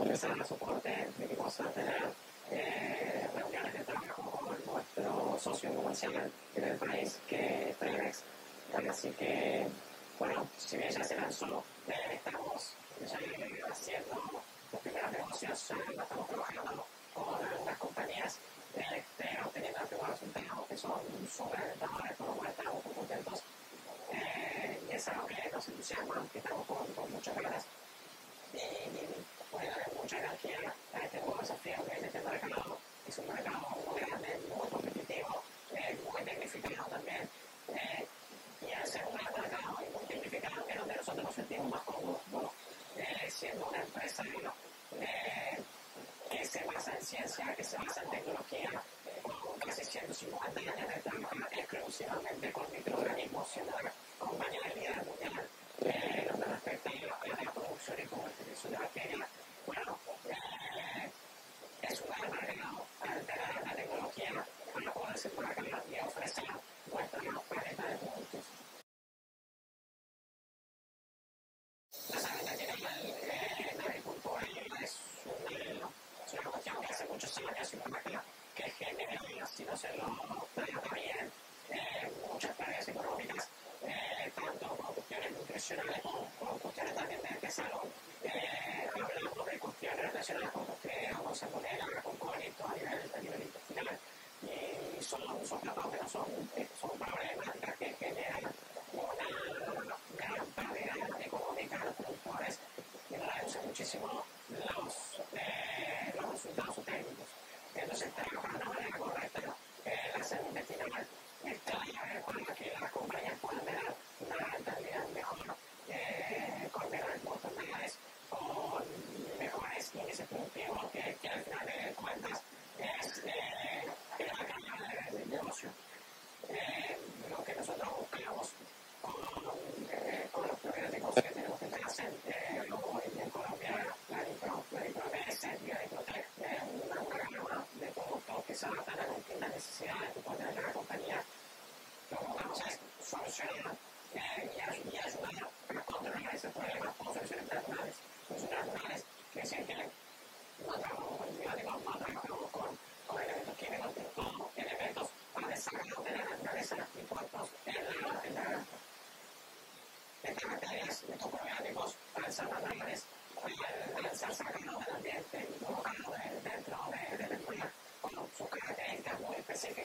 comenzar a soporte, vamos a tener eh, reuniones de trabajo con nuestro socio comercial en el país, que es Tremex. Así que, bueno, si bien ya se lanzó, eh, estamos ya haciendo los primeros negocios, ya estamos trabajando con las compañías, este, obteniendo algunos resultados que son sobrecogedores, por lo cual estamos muy contentos. Eh, y es algo que nos entusiasma, que estamos con, con muchas ganas. exclusivamente con microorganismos sin dar compañía de vida mundial. Eh, lo que respecta a la producción y como el servicio de bacterias, bueno, eh, es un gran agregado alterar la tecnología para poder circular y ofrecer vuestra paleta de productos. La sanidad general eh, la agricultura es, una, es una cuestión que hace muchos años y una máquina que genera, si no se lo relacionales con, con cuestiones también de, de salud. Eh, hablamos de cuestiones relacionadas con que agua salmonella, con colitos a nivel, a nivel. Y son, son capas, pero son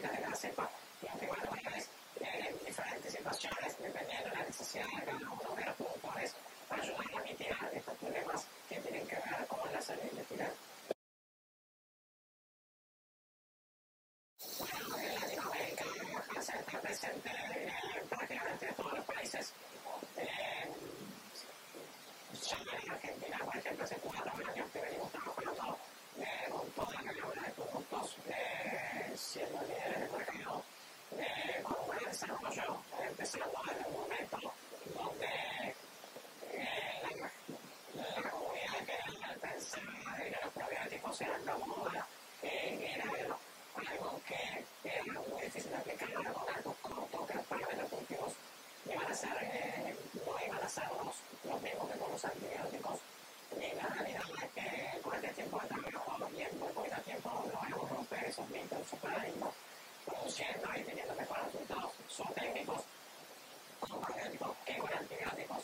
de la cepa y atribuye valores en diferentes situaciones dependiendo de la necesidad de cada uno de los productores para ayudar a mitigar estos problemas que tienen que ver con la salud intestinal. Bueno, en Latinoamérica se está presente eh, en prácticamente todos los países. Eh, ya Argentina, por ejemplo, se cuadra produciendo y teniendo mejores resultados. Son técnicos, son magnéticos, que con antibióticos,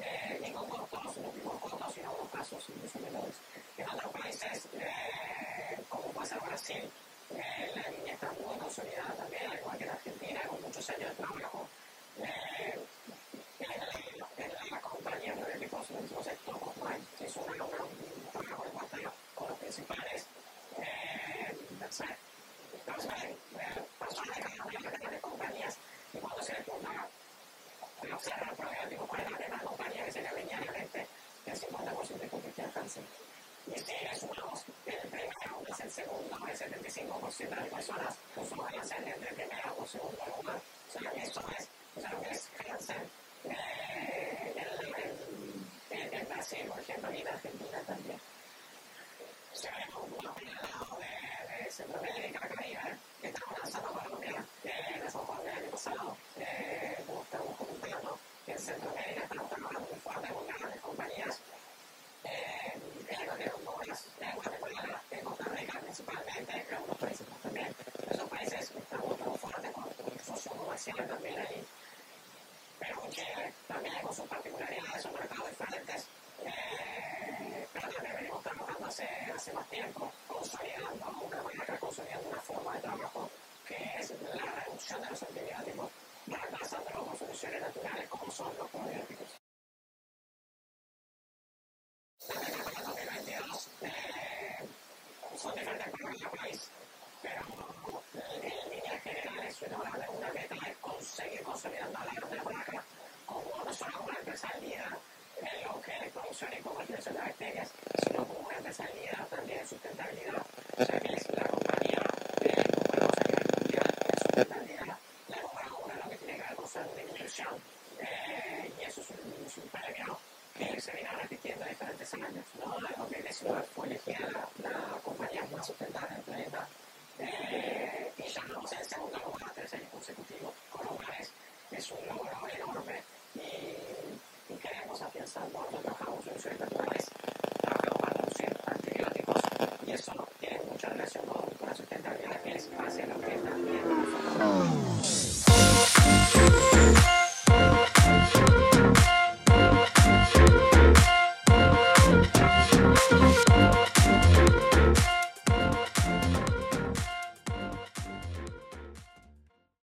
eh, y con cortos, no con cortos, sino con casos incluso menores. En otros países, como pasa en Brasil, eh, la línea está muy consolidada también, al igual que en Argentina, con muchos años de trabajo. En, en, en la compañía de equipos, entonces, Toco que es un trabajo de pantalla con los principales. No sé, no sé. sea, no podía dibujar la primera compañía que se le venía a la mente del 50% de convertía cáncer. Y si le sumamos que el primero más el segundo, el 75% de las personas usuarias en el primero o segundo lugar, o sea, esto es, o sea, lo que es seguir consolidando la agropecuaria como no solo como una empresa líder en lo que es producción y comercialización de bacterias, sino como una empresa líder también en sustentabilidad, ya que es eh, la compañía de número a nivel mundial en sustentabilidad, la número uno en lo que tiene que ver con su nutrición, eh, y eso es un, es un premio que se viene repitiendo en diferentes años. ¿no? En 2019 fue elegida la, la compañía más sustentable del planeta eh, y ya no sé, segunda lugar, tercer consecutivo con lugares, es un logro enorme y, y queremos afianzar, nosotros trabajamos en su naturales, trabajamos en antibióticos. Y eso no